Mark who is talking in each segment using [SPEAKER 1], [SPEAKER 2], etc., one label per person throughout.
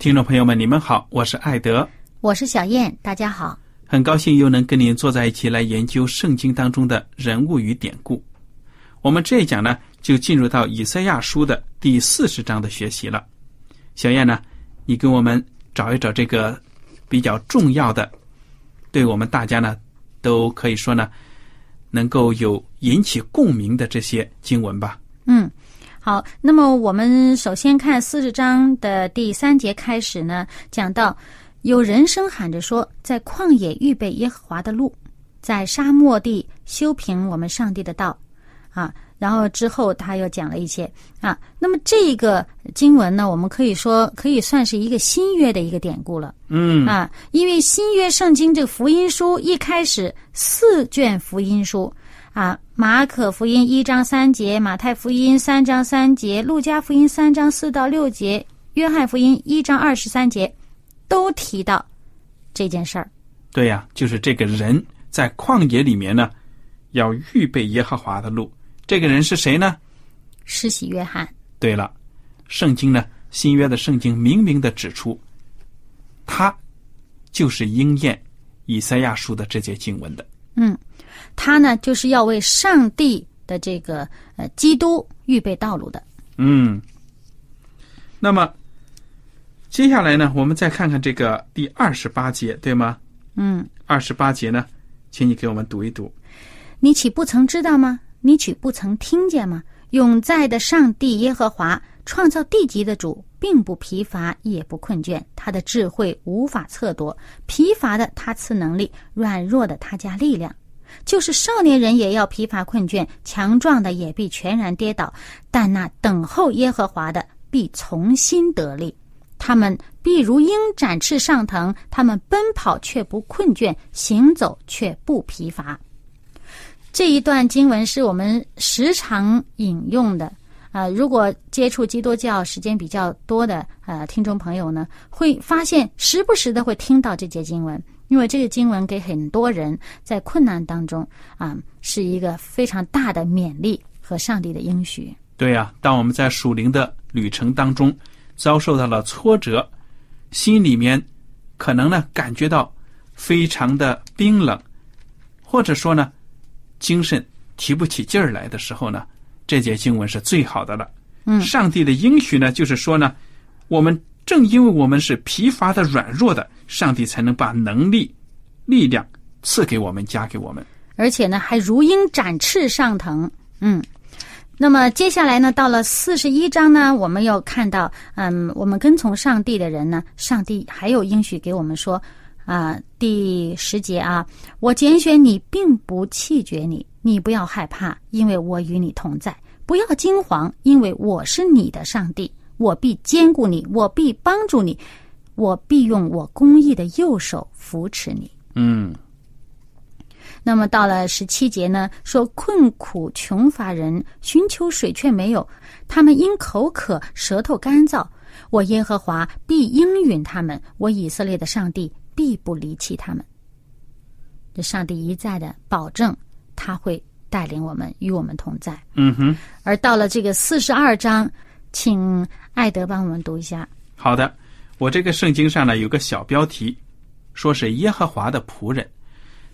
[SPEAKER 1] 听众朋友们，你们好，我是艾德，
[SPEAKER 2] 我是小燕，大家好，
[SPEAKER 1] 很高兴又能跟您坐在一起来研究圣经当中的人物与典故。我们这一讲呢，就进入到以赛亚书的第四十章的学习了。小燕呢，你给我们找一找这个比较重要的，对我们大家呢，都可以说呢，能够有引起共鸣的这些经文吧。
[SPEAKER 2] 嗯。好，那么我们首先看四十章的第三节开始呢，讲到有人声喊着说，在旷野预备耶和华的路，在沙漠地修平我们上帝的道，啊，然后之后他又讲了一些啊，那么这个经文呢，我们可以说可以算是一个新约的一个典故了，
[SPEAKER 1] 嗯
[SPEAKER 2] 啊，因为新约圣经这个福音书一开始四卷福音书。啊，马可福音一章三节，马太福音三章三节，路加福音三章四到六节，约翰福音一章二十三节，都提到这件事儿。
[SPEAKER 1] 对呀，就是这个人在旷野里面呢，要预备耶和华的路。这个人是谁呢？
[SPEAKER 2] 施洗约翰。
[SPEAKER 1] 对了，圣经呢，新约的圣经明明的指出，他就是应验以赛亚书的这节经文的。
[SPEAKER 2] 嗯。他呢，就是要为上帝的这个呃基督预备道路的。
[SPEAKER 1] 嗯。那么接下来呢，我们再看看这个第二十八节，对吗？
[SPEAKER 2] 嗯。
[SPEAKER 1] 二十八节呢，请你给我们读一读。
[SPEAKER 2] 你岂不曾知道吗？你岂不曾听见吗？永在的上帝耶和华，创造地级的主，并不疲乏，也不困倦。他的智慧无法测度，疲乏的他赐能力，软弱的他加力量。就是少年人也要疲乏困倦，强壮的也必全然跌倒，但那等候耶和华的必重新得力。他们必如鹰展翅上腾，他们奔跑却不困倦，行走却不疲乏。这一段经文是我们时常引用的啊。如果接触基督教时间比较多的呃听众朋友呢，会发现时不时的会听到这节经文。因为这个经文给很多人在困难当中啊，是一个非常大的勉励和上帝的应许。
[SPEAKER 1] 对呀，当我们在属灵的旅程当中遭受到了挫折，心里面可能呢感觉到非常的冰冷，或者说呢精神提不起劲儿来的时候呢，这节经文是最好的了。
[SPEAKER 2] 嗯，
[SPEAKER 1] 上帝的应许呢，就是说呢，我们。正因为我们是疲乏的、软弱的，上帝才能把能力、力量赐给我们、加给我们，
[SPEAKER 2] 而且呢，还如鹰展翅上腾。嗯，那么接下来呢，到了四十一章呢，我们又看到，嗯，我们跟从上帝的人呢，上帝还有应许给我们说，啊，第十节啊，我拣选你，并不弃绝你，你不要害怕，因为我与你同在；不要惊惶，因为我是你的上帝。我必兼顾你，我必帮助你，我必用我公义的右手扶持你。
[SPEAKER 1] 嗯，
[SPEAKER 2] 那么到了十七节呢，说困苦穷乏人寻求水却没有，他们因口渴，舌头干燥。我耶和华必应允他们，我以色列的上帝必不离弃他们。这上帝一再的保证，他会带领我们，与我们同在。
[SPEAKER 1] 嗯哼，
[SPEAKER 2] 而到了这个四十二章，请艾德帮我们读一下。
[SPEAKER 1] 好的，我这个圣经上呢有个小标题，说是耶和华的仆人。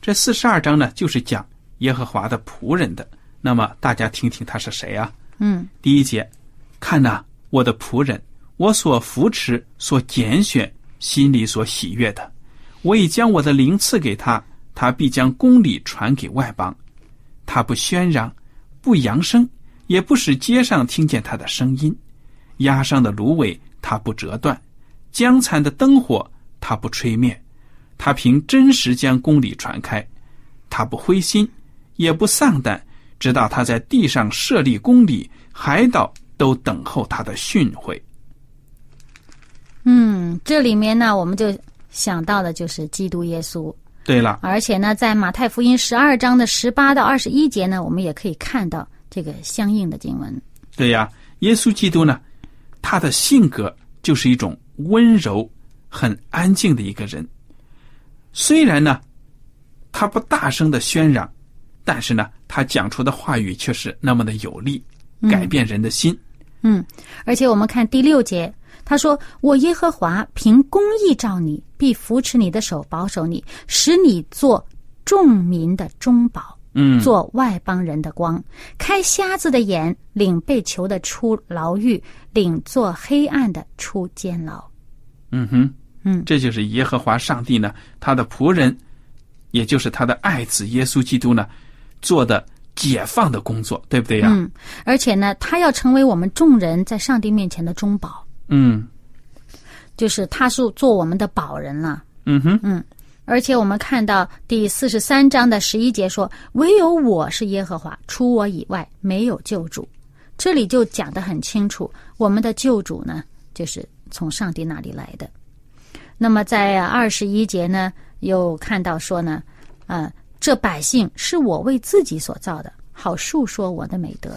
[SPEAKER 1] 这四十二章呢就是讲耶和华的仆人的。那么大家听听他是谁啊？
[SPEAKER 2] 嗯，
[SPEAKER 1] 第一节，看呐，我的仆人，我所扶持、所拣选、心里所喜悦的，我已将我的灵赐给他，他必将公理传给外邦。他不喧嚷，不扬声，也不使街上听见他的声音。压上的芦苇他不折断，将残的灯火他不吹灭。他凭真实将公理传开，他不灰心，也不丧胆，直到他在地上设立公理，海岛都等候他的训诲。
[SPEAKER 2] 嗯，这里面呢，我们就想到的就是基督耶稣。
[SPEAKER 1] 对了，
[SPEAKER 2] 而且呢，在马太福音十二章的十八到二十一节呢，我们也可以看到这个相应的经文。
[SPEAKER 1] 对呀，耶稣基督呢，他的性格就是一种温柔、很安静的一个人。虽然呢，他不大声的喧嚷，但是呢，他讲出的话语却是那么的有力，改变人的心。
[SPEAKER 2] 嗯，而且我们看第六节，他说：“我耶和华凭公义照你，必扶持你的手，保守你，使你做众民的中保，
[SPEAKER 1] 嗯，
[SPEAKER 2] 做外邦人的光，开瞎子的眼，领被囚的出牢狱，领做黑暗的出监牢。
[SPEAKER 1] 嗯哼，
[SPEAKER 2] 嗯。
[SPEAKER 1] 这就是耶和华上帝呢，他的仆人，也就是他的爱子耶稣基督呢，做的解放的工作，对不对呀？
[SPEAKER 2] 嗯，而且呢，他要成为我们众人在上帝面前的中保，
[SPEAKER 1] 嗯。
[SPEAKER 2] 就是他是做我们的保人了。
[SPEAKER 1] 嗯哼，
[SPEAKER 2] 而且我们看到第四十三章的十一节说：“唯有我是耶和华，除我以外没有救主。”这里就讲得很清楚，我们的救主呢，就是从上帝那里来的。那么在二十一节呢，又看到说呢，啊、这百姓是我为自己所造的，好述说我的美德。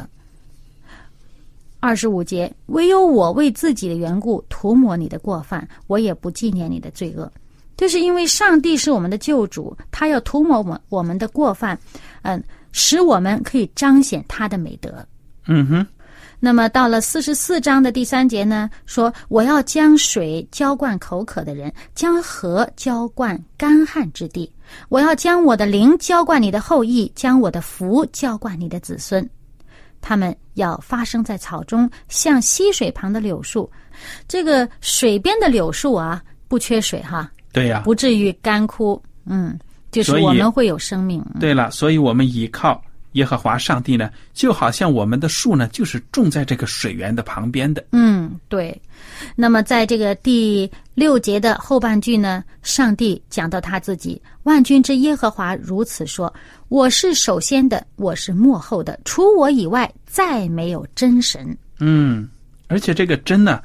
[SPEAKER 2] 二十五节，唯有我为自己的缘故涂抹你的过犯，我也不纪念你的罪恶。就是因为上帝是我们的救主，他要涂抹我们我们的过犯，嗯，使我们可以彰显他的美德。
[SPEAKER 1] 嗯哼，
[SPEAKER 2] 那么到了四十四章的第三节呢，说我要将水浇灌口渴的人，将河浇灌干旱之地。我要将我的灵浇灌你的后裔，将我的福浇灌你的子孙。他们要发生在草中，像溪水旁的柳树。这个水边的柳树啊，不缺水哈，
[SPEAKER 1] 对呀、
[SPEAKER 2] 不至于干枯。嗯，就是我们会有生命。
[SPEAKER 1] 对了，所以我们依靠耶和华上帝呢，就好像我们的树呢，就是种在这个水源的旁边的。
[SPEAKER 2] 嗯，对。那么在这个第六节的后半句呢，上帝讲到他自己，万军之耶和华如此说：“我是首先的，我是幕后的，除我以外再没有真神。
[SPEAKER 1] 嗯，而且这个真呢，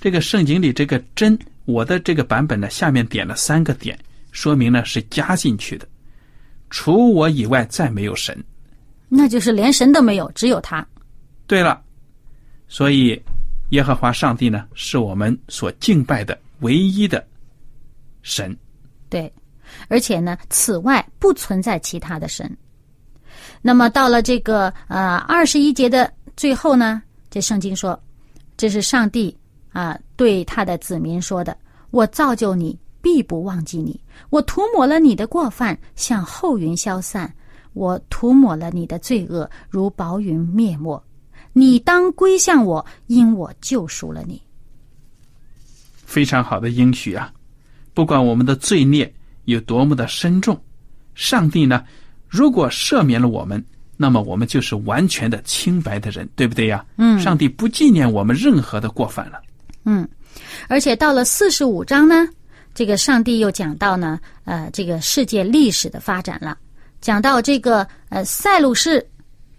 [SPEAKER 1] 这个圣经里这个真，我的这个版本呢，下面点了三个点，说明呢是加进去的。除我以外再没有神。”
[SPEAKER 2] 那就是连神都没有，只有他。
[SPEAKER 1] 对了，所以耶和华上帝呢，是我们所敬拜的唯一的神。
[SPEAKER 2] 对，而且呢，此外不存在其他的神。那么到了这个呃二十一节的最后呢，这圣经说，这是上帝啊、对他的子民说的：“我造就你，必不忘记你；我涂抹了你的过犯，像后云消散；我涂抹了你的罪恶，如薄云灭没。你当归向我，因我救赎了你。”
[SPEAKER 1] 非常好的应许啊！不管我们的罪孽有多么的深重，上帝呢，如果赦免了我们，那么我们就是完全的清白的人，对不对呀？
[SPEAKER 2] 嗯
[SPEAKER 1] 上帝不纪念我们任何的过犯了。
[SPEAKER 2] 嗯，而且到了四十五章呢，这个上帝又讲到呢，呃，这个世界历史的发展了，讲到这个呃塞鲁士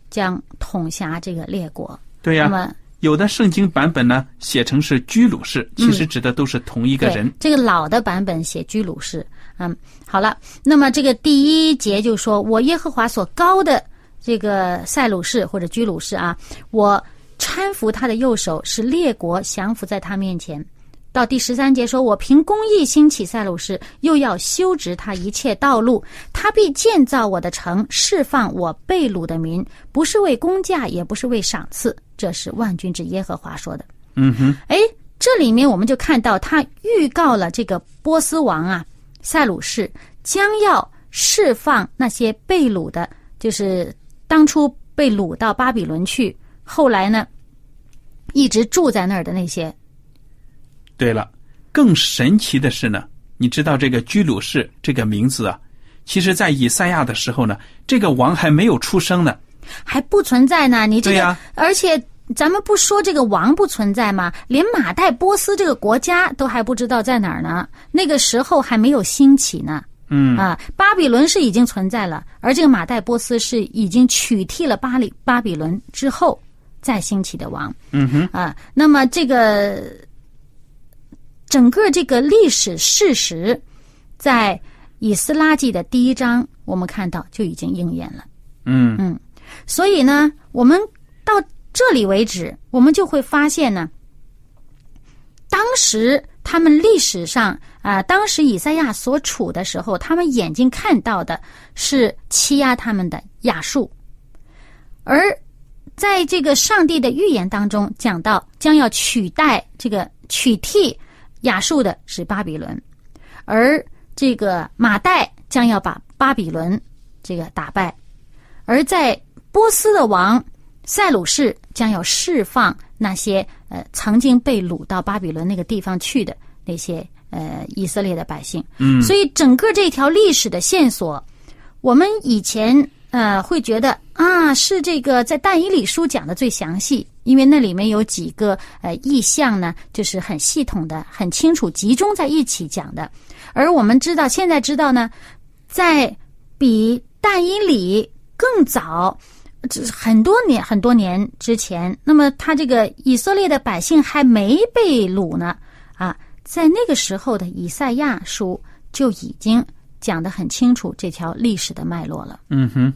[SPEAKER 2] 将统辖这个列国。
[SPEAKER 1] 对呀、
[SPEAKER 2] 那么
[SPEAKER 1] 有的圣经版本呢写成是居鲁士，其实指的都是同一个
[SPEAKER 2] 对
[SPEAKER 1] 人。
[SPEAKER 2] 这个老的版本写居鲁士，嗯，好了，那么这个第一节就说我耶和华所高的这个塞鲁士或者居鲁士啊，我搀扶他的右手，使列国降服在他面前。到第十三节说，我凭公义兴起塞鲁士，又要修直他一切道路，他必建造我的城，释放我被掳的民，不是为公价，也不是为赏赐，这是万军之耶和华说的。
[SPEAKER 1] 嗯哼，
[SPEAKER 2] 哎，这里面我们就看到他预告了这个波斯王啊，塞鲁士将要释放那些被掳的，就是当初被掳到巴比伦去，后来呢，一直住在那儿的那些。
[SPEAKER 1] 对了，更神奇的是呢，你知道这个居鲁士这个名字啊，其实在以赛亚的时候呢，这个王还没有出生呢，
[SPEAKER 2] 还不存在呢。你这个，而且咱们不说这个王不存在吗？连马代波斯这个国家都还不知道在哪儿呢。那个时候还没有兴起呢。
[SPEAKER 1] 嗯
[SPEAKER 2] 啊，巴比伦是已经存在了，而这个马代波斯是已经取替了巴里巴比伦之后再兴起的王。
[SPEAKER 1] 嗯哼，
[SPEAKER 2] 啊，那么这个整个这个历史事实，在以斯拉记的第一章，我们看到就已经应验了。
[SPEAKER 1] 嗯
[SPEAKER 2] 所以呢，我们到这里为止，我们就会发现呢，当时他们历史上啊、当时以赛亚所处的时候，他们眼睛看到的是欺压他们的亚述，而在这个上帝的预言当中讲到，将要取代这个取替亚述的是巴比伦，而这个马代将要把巴比伦这个打败，而在波斯的王塞鲁士将要释放那些呃曾经被掳到巴比伦那个地方去的那些呃以色列的百姓。
[SPEAKER 1] 嗯
[SPEAKER 2] 所以整个这条历史的线索，我们以前呃会觉得啊是这个在但以理书讲的最详细，因为那里面有几个呃意象呢，就是很系统的、很清楚集中在一起讲的。而我们知道，现在知道呢，在比但以理更早。这很多年很多年之前，那么他这个以色列的百姓还没被掳呢，啊，在那个时候的以赛亚书就已经讲得很清楚这条历史的脉络了。
[SPEAKER 1] 嗯哼，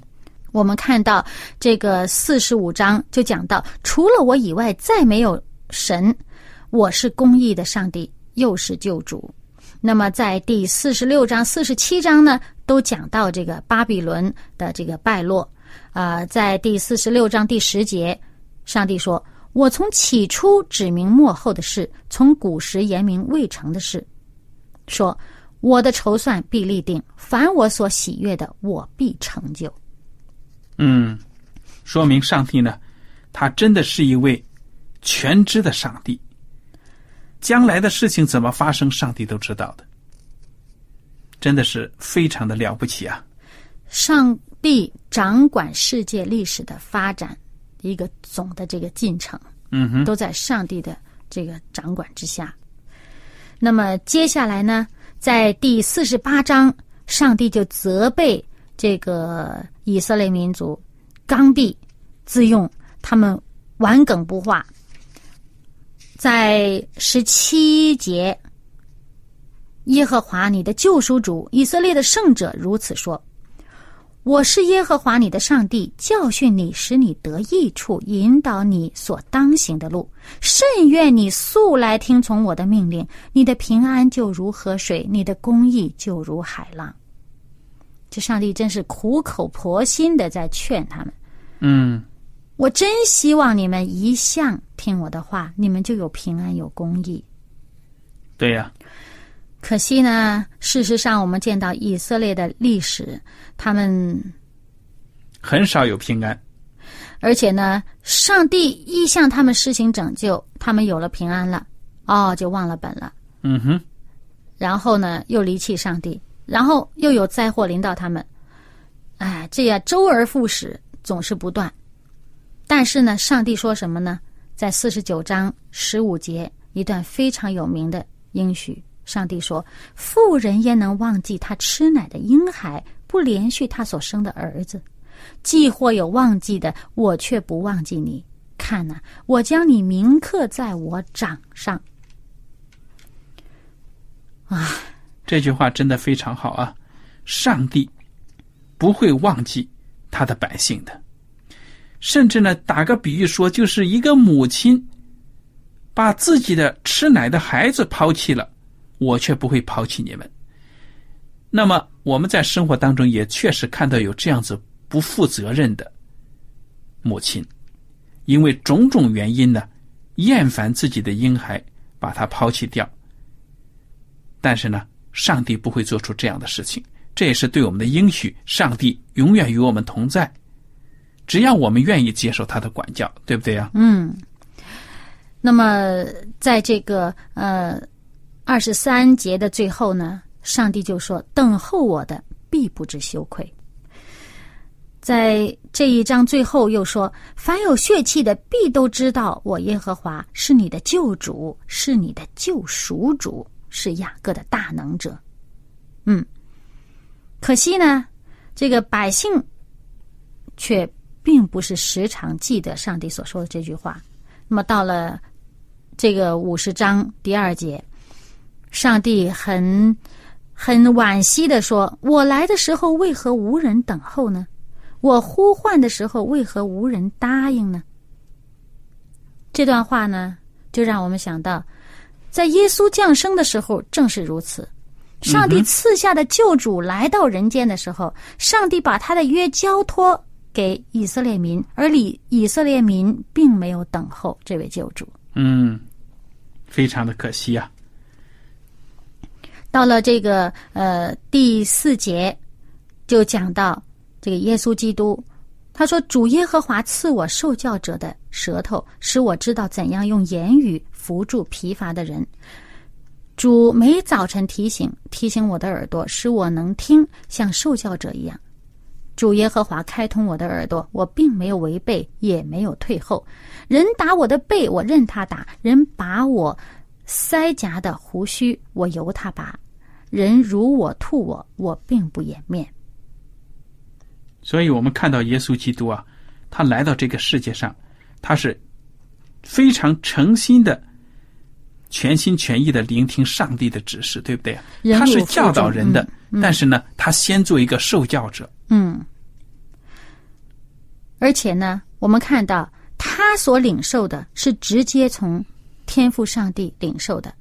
[SPEAKER 2] 我们看到这个四十五章就讲到，除了我以外再没有神，我是公义的上帝，又是救主。那么在第四十六章、四十七章呢，都讲到这个巴比伦的这个败落。啊、在第四十六章第十节，上帝说：“我从起初指明末后的事，从古时言明未成的事，说我的筹算必立定，凡我所喜悦的，我必成就。”
[SPEAKER 1] 嗯，说明上帝呢，他真的是一位全知的上帝，将来的事情怎么发生，上帝都知道的，真的是非常的了不起啊！
[SPEAKER 2] 上帝掌管世界历史的发展，一个总的这个进程，
[SPEAKER 1] 嗯哼，
[SPEAKER 2] 都在上帝的这个掌管之下。那么接下来呢，在第四十八章，上帝就责备这个以色列民族刚愎自用，他们顽梗不化。在十七节，耶和华你的救赎主以色列的圣者如此说：“我是耶和华你的上帝，教训你，使你得益处，引导你所当行的路。甚愿你素来听从我的命令，你的平安就如河水，你的公义就如海浪。”这上帝真是苦口婆心的在劝他们。
[SPEAKER 1] 嗯
[SPEAKER 2] 我真希望你们一向听我的话，你们就有平安有公义。
[SPEAKER 1] 对呀、
[SPEAKER 2] 可惜呢，事实上我们见到以色列的历史，他们
[SPEAKER 1] 很少有平安。
[SPEAKER 2] 而且呢，上帝一向他们施行拯救，他们有了平安了，哦，就忘了本了。
[SPEAKER 1] 嗯哼，
[SPEAKER 2] 然后呢，又离弃上帝，然后又有灾祸临到他们，哎，这样周而复始，总是不断。但是呢，上帝说什么呢？在四十九章十五节一段非常有名的应许，上帝说：“妇人焉能忘记她吃奶的婴孩，不连续她所生的儿子？既或有忘记的，我却不忘记你。看呐、我将你铭刻在我掌上。”
[SPEAKER 1] 啊这句话真的非常好啊！上帝不会忘记他的百姓的，甚至呢，打个比喻说，就是一个母亲把自己的吃奶的孩子抛弃了，我却不会抛弃你们。那么我们在生活当中也确实看到有这样子不负责任的母亲，因为种种原因呢，厌烦自己的婴孩，把他抛弃掉。但是呢，上帝不会做出这样的事情，这也是对我们的应许。上帝永远与我们同在，只要我们愿意接受他的管教，对不对呀？
[SPEAKER 2] 嗯。那么，在这个呃二十三节的最后呢？上帝就说：“等候我的必不知羞愧。”在这一章最后又说：“凡有血气的，必都知道我耶和华是你的救主，是你的救赎主，是雅各的大能者。”嗯，可惜呢，这个百姓却并不是时常记得上帝所说的这句话。那么到了这个五十章第二节，上帝很。很惋惜的说：“我来的时候为何无人等候呢？我呼唤的时候为何无人答应呢？”这段话呢，就让我们想到，在耶稣降生的时候正是如此。上帝赐下的救主来到人间的时候，上帝把他的约交托给以色列民，而以以色列民并没有等候这位救主。
[SPEAKER 1] 嗯，非常的可惜啊。
[SPEAKER 2] 到了这个呃第四节，就讲到这个耶稣基督，他说：“主耶和华赐我受教者的舌头，使我知道怎样用言语扶助疲乏的人。主每早晨提醒提醒我的耳朵，使我能听，像受教者一样。主耶和华开通我的耳朵，我并没有违背，也没有退后。人打我的背，我任他打；人把我。”腮颊的胡须，我由他拔；人辱我吐我，我并不掩面。
[SPEAKER 1] 所以，我们看到耶稣基督啊，他来到这个世界上，他是非常诚心的、全心全意的聆听上帝的指示，对不对？他是教导人的，但是呢，他先做一个受教者。
[SPEAKER 2] 嗯。而且呢，我们看到他所领受的是直接从。天赋上帝领受的，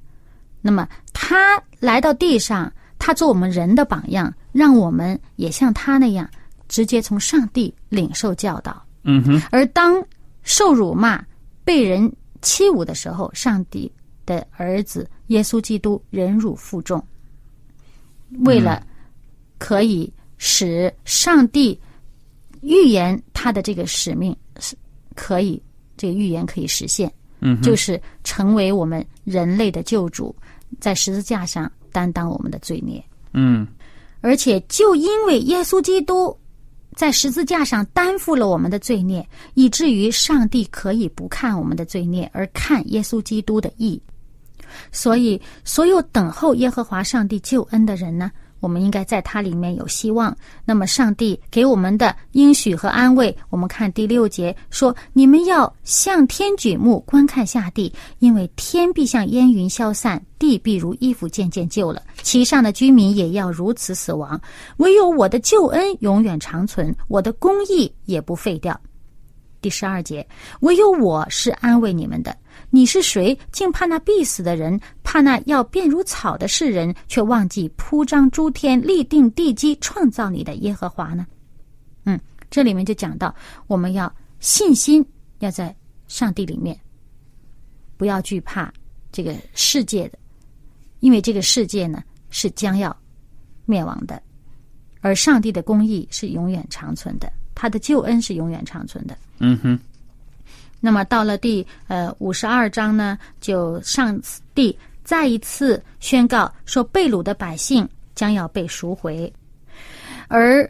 [SPEAKER 2] 那么他来到地上，他做我们人的榜样，让我们也像他那样，直接从上帝领受教导。
[SPEAKER 1] 嗯哼。
[SPEAKER 2] 而当受辱骂、被人欺侮的时候，上帝的儿子耶稣基督忍辱负重，为了可以使上帝预言他的这个使命是可以，这个预言可以实现。
[SPEAKER 1] 嗯，
[SPEAKER 2] 就是成为我们人类的救主，在十字架上担当我们的罪孽。
[SPEAKER 1] 嗯，
[SPEAKER 2] 而且就因为耶稣基督在十字架上担负了我们的罪孽，以至于上帝可以不看我们的罪孽，而看耶稣基督的义。所以，所有等候耶和华上帝救恩的人呢？我们应该在它里面有希望。那么，上帝给我们的应许和安慰，我们看第六节说：“你们要向天举目，观看下地，因为天必像烟云消散，地必如衣服渐渐旧了，其上的居民也要如此死亡。唯有我的救恩永远长存，我的公义也不废掉。”第十二节，唯有我是安慰你们的。你是谁？竟怕那必死的人，怕那要变如草的世人，却忘记铺张诸天、立定地基、创造你的耶和华呢？嗯，这里面就讲到，我们要信心要在上帝里面，不要惧怕这个世界的，因为这个世界呢是将要灭亡的，而上帝的公义是永远长存的，他的救恩是永远长存的。
[SPEAKER 1] 嗯哼。
[SPEAKER 2] 那么到了第呃五十二章呢，就上帝再一次宣告说，被掳的百姓将要被赎回，而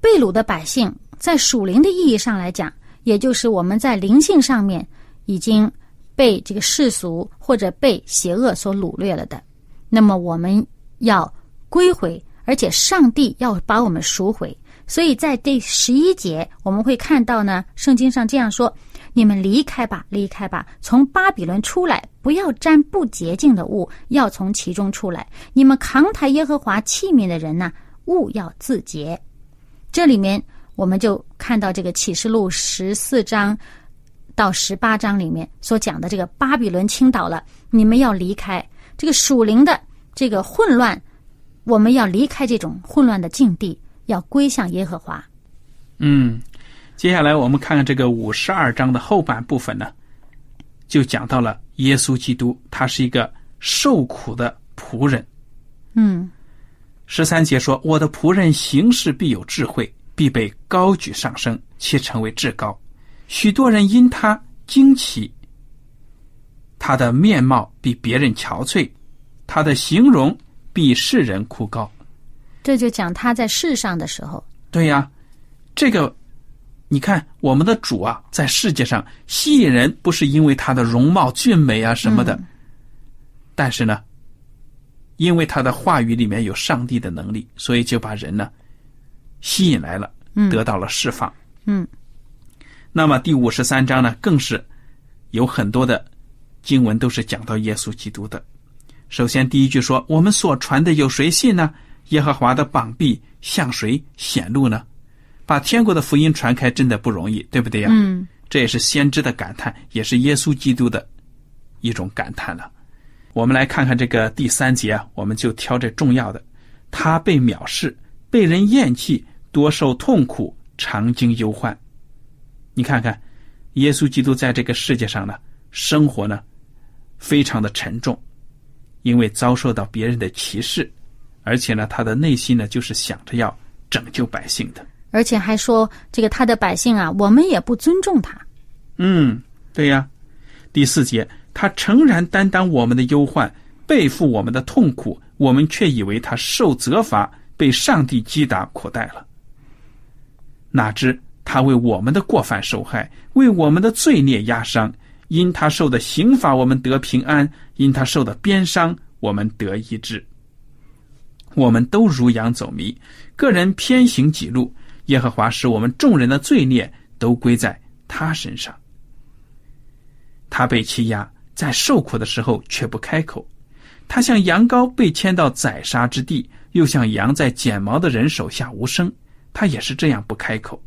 [SPEAKER 2] 被掳的百姓在属灵的意义上来讲，也就是我们在灵性上面已经被这个世俗或者被邪恶所掳掠了的，那么我们要归回，而且上帝要把我们赎回。所以在第十一节，我们会看到呢，圣经上这样说：“你们离开吧，离开吧，从巴比伦出来，不要沾不洁净的物，要从其中出来。你们扛抬耶和华器皿的人呢，物要自洁。”这里面我们就看到这个启示录十四章到十八章里面所讲的这个巴比伦倾倒了，你们要离开这个属灵的这个混乱，我们要离开这种混乱的境地。要归向耶和华。
[SPEAKER 1] 嗯，接下来我们看看这个五十二章的后半部分呢，就讲到了耶稣基督，他是一个受苦的仆人。
[SPEAKER 2] 嗯，
[SPEAKER 1] 十三节说：“我的仆人行事必有智慧，必被高举上升，且成为至高。许多人因他惊奇，他的面貌比别人憔悴，他的形容比世人枯槁。”
[SPEAKER 2] 这就讲他在世上的时候，
[SPEAKER 1] 对呀，这个你看，我们的主啊，在世界上吸引人，不是因为他的容貌俊美啊什么的，但是呢，因为他的话语里面有上帝的能力，所以就把人呢吸引来了，得到了释放。
[SPEAKER 2] 嗯，
[SPEAKER 1] 那么第五十三章呢，更是有很多的经文都是讲到耶稣基督的。首先第一句说：“我们所传的有谁信呢？”耶和华的膀臂向谁显露呢？把天国的福音传开真的不容易，对不对呀？
[SPEAKER 2] 嗯，
[SPEAKER 1] 这也是先知的感叹，也是耶稣基督的一种感叹了。我们来看看这个第三节啊，我们就挑这重要的。他被藐视，被人厌弃，多受痛苦，常经忧患。你看看，耶稣基督在这个世界上呢，生活呢，非常的沉重，因为遭受到别人的歧视。而且呢，他的内心呢，就是想着要拯救百姓的。
[SPEAKER 2] 而且还说，这个他的百姓啊，我们也不尊重他。
[SPEAKER 1] 嗯，对呀。第四节，他诚然担当我们的忧患，背负我们的痛苦，我们却以为他受责罚，被上帝击打苦待了。哪知他为我们的过犯受害，为我们的罪孽压伤。因他受的刑罚，我们得平安；因他受的鞭伤，我们得医治。我们都如羊走迷，个人偏行己路。耶和华使我们众人的罪孽都归在他身上。他被欺压，在受苦的时候却不开口。他像羊羔被牵到宰杀之地，又像羊在剪毛的人手下无声。他也是这样不开口。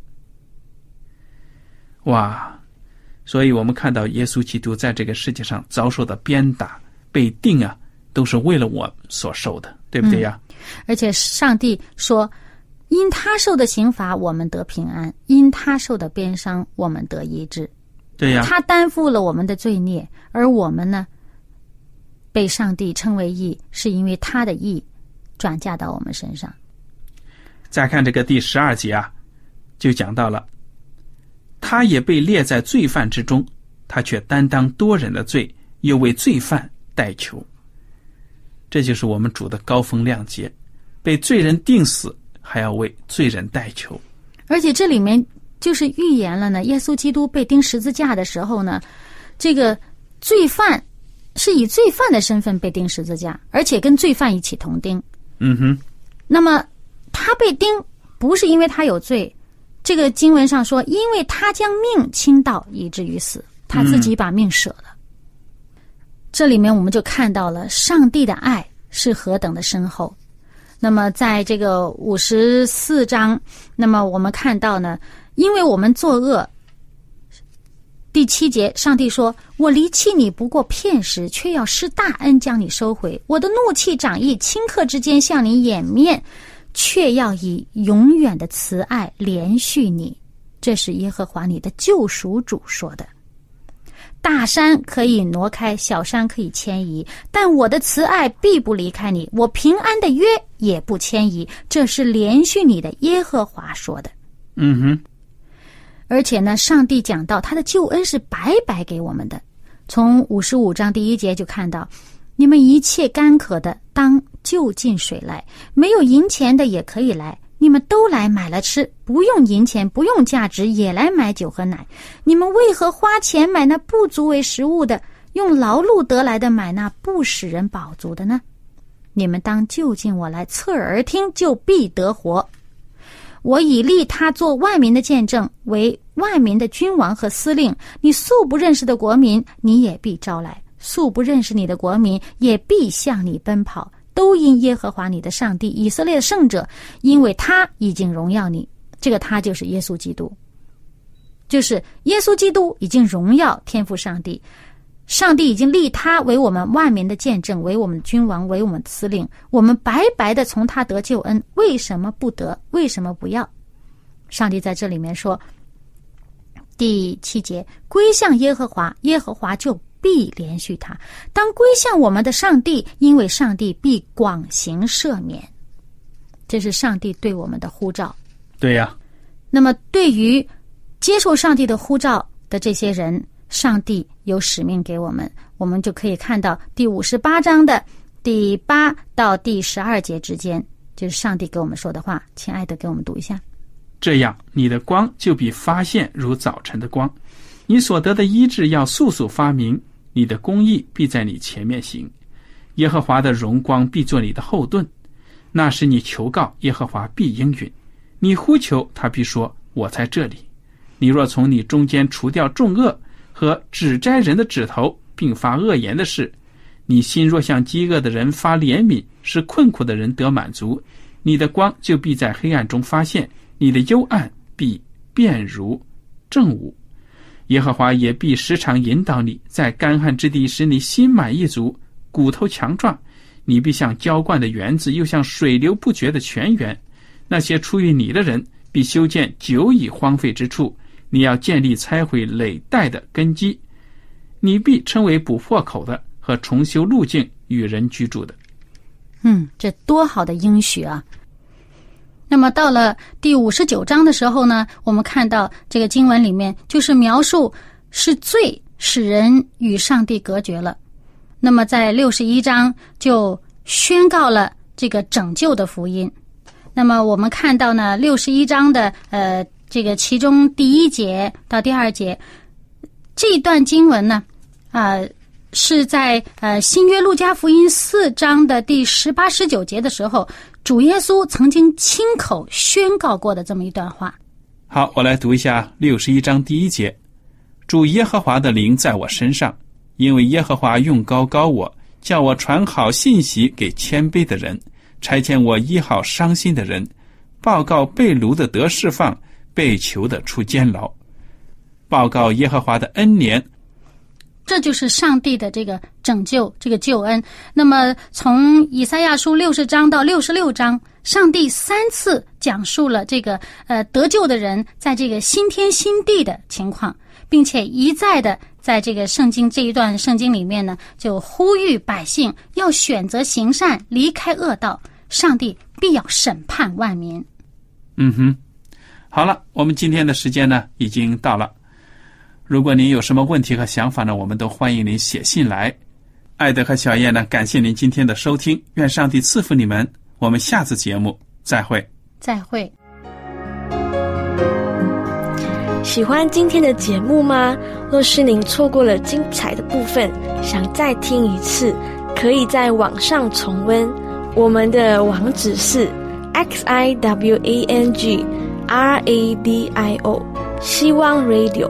[SPEAKER 1] 哇！所以我们看到耶稣基督在这个世界上遭受的鞭打、被定啊，都是为了我所受的，对不对呀？
[SPEAKER 2] 而且上帝说：“因他受的刑罚，我们得平安；因他受的鞭伤，我们得医治。”
[SPEAKER 1] 对呀，
[SPEAKER 2] 他担负了我们的罪孽，而我们呢，被上帝称为义，是因为他的义转嫁到我们身上。
[SPEAKER 1] 再看这个第十二节啊，就讲到了，他也被列在罪犯之中，他却担当多人的罪，又为罪犯代求。这就是我们主的高风亮节，被罪人定死，还要为罪人代求。
[SPEAKER 2] 而且这里面就是预言了呢，耶稣基督被钉十字架的时候呢，这个罪犯是以罪犯的身份被钉十字架，而且跟罪犯一起同钉。
[SPEAKER 1] 嗯哼。
[SPEAKER 2] 那么他被钉不是因为他有罪，这个经文上说，因为他将命倾倒以至于死，他自己把命舍了。这里面我们就看到了上帝的爱是何等的深厚。那么，在这个五十四章，那么我们看到呢，因为我们作恶，第七节，上帝说：“我离弃你不过片时，却要施大恩将你收回。我的怒气长意，顷刻之间向你掩面，却要以永远的慈爱连续你。”这是耶和华你的救赎主说的。大山可以挪开，小山可以迁移，但我的慈爱必不离开你，我平安的约也不迁移。这是连续你的耶和华说的。
[SPEAKER 1] 嗯哼。
[SPEAKER 2] 而且呢，上帝讲到他的救恩是白白给我们的。从五十五章第一节就看到，你们一切干渴的，当就近水来；没有银钱的，也可以来。你们都来买了吃，不用银钱，不用价值，也来买酒和奶。你们为何花钱买那不足为食物的，用劳碌得来的买那不使人饱足的呢？你们当就近我来，侧耳而听，就必得活。我以立他做万民的见证，为万民的君王和司令。你素不认识的国民，你也必招来；素不认识你的国民，也必向你奔跑。都因耶和华你的上帝以色列的圣者，因为他已经荣耀你。这个他就是耶稣基督，就是耶稣基督已经荣耀天父上帝。上帝已经立他为我们万民的见证，为我们君王，为我们司令。我们白白的从他得救恩，为什么不得？为什么不要？上帝在这里面说，第七节归向耶和华，耶和华就必连续他。当归向我们的上帝，因为上帝必广行赦免。这是上帝对我们的呼召。
[SPEAKER 1] 对呀。
[SPEAKER 2] 那么，对于接受上帝的呼召的这些人。上帝有使命给我们，我们就可以看到第五十八章的第八到第十二节之间，就是上帝给我们说的话。亲爱的，给我们读一下。
[SPEAKER 1] 这样，你的光就比发现如早晨的光，你所得的医治要速速发明，你的公义必在你前面行，耶和华的荣光必做你的后盾。那时你求告耶和华，必应允；你呼求他，必说：“我在这里。”你若从你中间除掉众恶。和指摘人的指头，并发恶言的事，你心若向饥饿的人发怜悯，使困苦的人得满足，你的光就必在黑暗中发现，你的幽暗必变如正午。耶和华也必时常引导你，在干旱之地使你心满意足，骨头强壮。你必像浇灌的园子，又像水流不绝的泉源。那些出于你的人，必修建久已荒废之处。你要建立拆毁累代的根基，你必称为补破口的和重修路径与人居住的。
[SPEAKER 2] 嗯，这多好的应许啊！那么到了第五十九章的时候呢，我们看到这个经文里面就是描述是罪使人与上帝隔绝了。那么在六十一章就宣告了这个拯救的福音。那么我们看到呢，六十一章的呃。这个其中第一节到第二节这段经文呢，啊，是在呃新约路加福音四章的第十八、十九节的时候，主耶稣曾经亲口宣告过的这么一段话。
[SPEAKER 1] 好，我来读一下六十一章第一节：主耶和华的灵在我身上，因为耶和华用高高我，叫我传好信息给谦卑的人，差遣我医好伤心的人，报告被掳的得释放。被囚的出监牢，报告耶和华的恩年。
[SPEAKER 2] 这就是上帝的这个拯救，这个救恩。那么，从以赛亚书六十章到六十六章，上帝三次讲述了这个呃得救的人在这个新天新地的情况，并且一再的在这个圣经这一段圣经里面呢，就呼吁百姓要选择行善，离开恶道，上帝必要审判万民。
[SPEAKER 1] 嗯哼。好了，我们今天的时间呢已经到了。如果您有什么问题和想法呢，我们都欢迎您写信来。艾德和小燕呢，感谢您今天的收听，愿上帝赐福你们。我们下次节目再会。
[SPEAKER 2] 再会。
[SPEAKER 3] 喜欢今天的节目吗？若是您错过了精彩的部分，想再听一次，可以在网上重温。我们的网址是 x i w a n g。R A D I O，希望 Radio，